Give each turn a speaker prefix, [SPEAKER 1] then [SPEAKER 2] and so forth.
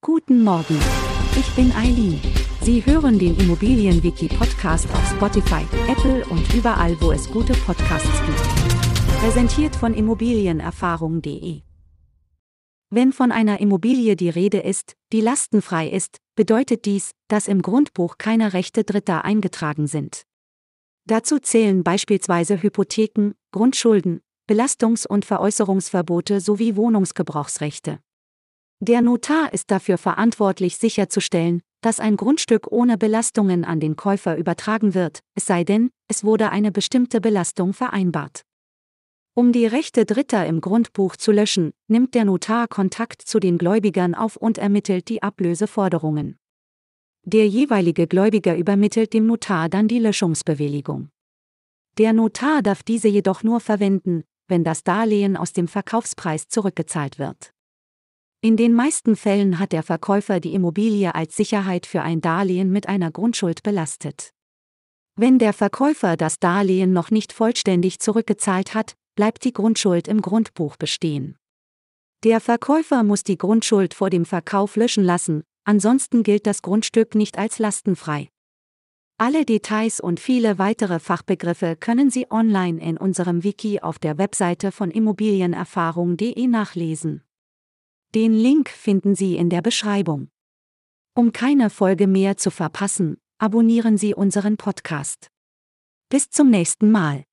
[SPEAKER 1] Guten Morgen. Ich bin Eileen. Sie hören den Immobilienwiki-Podcast auf Spotify, Apple und überall, wo es gute Podcasts gibt. Präsentiert von Immobilienerfahrung.de. Wenn von einer Immobilie die Rede ist, die lastenfrei ist, bedeutet dies, dass im Grundbuch keine Rechte Dritter eingetragen sind. Dazu zählen beispielsweise Hypotheken, Grundschulden, Belastungs- und Veräußerungsverbote sowie Wohnungsgebrauchsrechte. Der Notar ist dafür verantwortlich sicherzustellen, dass ein Grundstück ohne Belastungen an den Käufer übertragen wird, es sei denn, es wurde eine bestimmte Belastung vereinbart. Um die Rechte Dritter im Grundbuch zu löschen, nimmt der Notar Kontakt zu den Gläubigern auf und ermittelt die Ablöseforderungen. Der jeweilige Gläubiger übermittelt dem Notar dann die Löschungsbewilligung. Der Notar darf diese jedoch nur verwenden, wenn das Darlehen aus dem Verkaufspreis zurückgezahlt wird. In den meisten Fällen hat der Verkäufer die Immobilie als Sicherheit für ein Darlehen mit einer Grundschuld belastet. Wenn der Verkäufer das Darlehen noch nicht vollständig zurückgezahlt hat, bleibt die Grundschuld im Grundbuch bestehen. Der Verkäufer muss die Grundschuld vor dem Verkauf löschen lassen, ansonsten gilt das Grundstück nicht als lastenfrei. Alle Details und viele weitere Fachbegriffe können Sie online in unserem Wiki auf der Webseite von immobilienerfahrung.de nachlesen. Den Link finden Sie in der Beschreibung. Um keine Folge mehr zu verpassen, abonnieren Sie unseren Podcast. Bis zum nächsten Mal.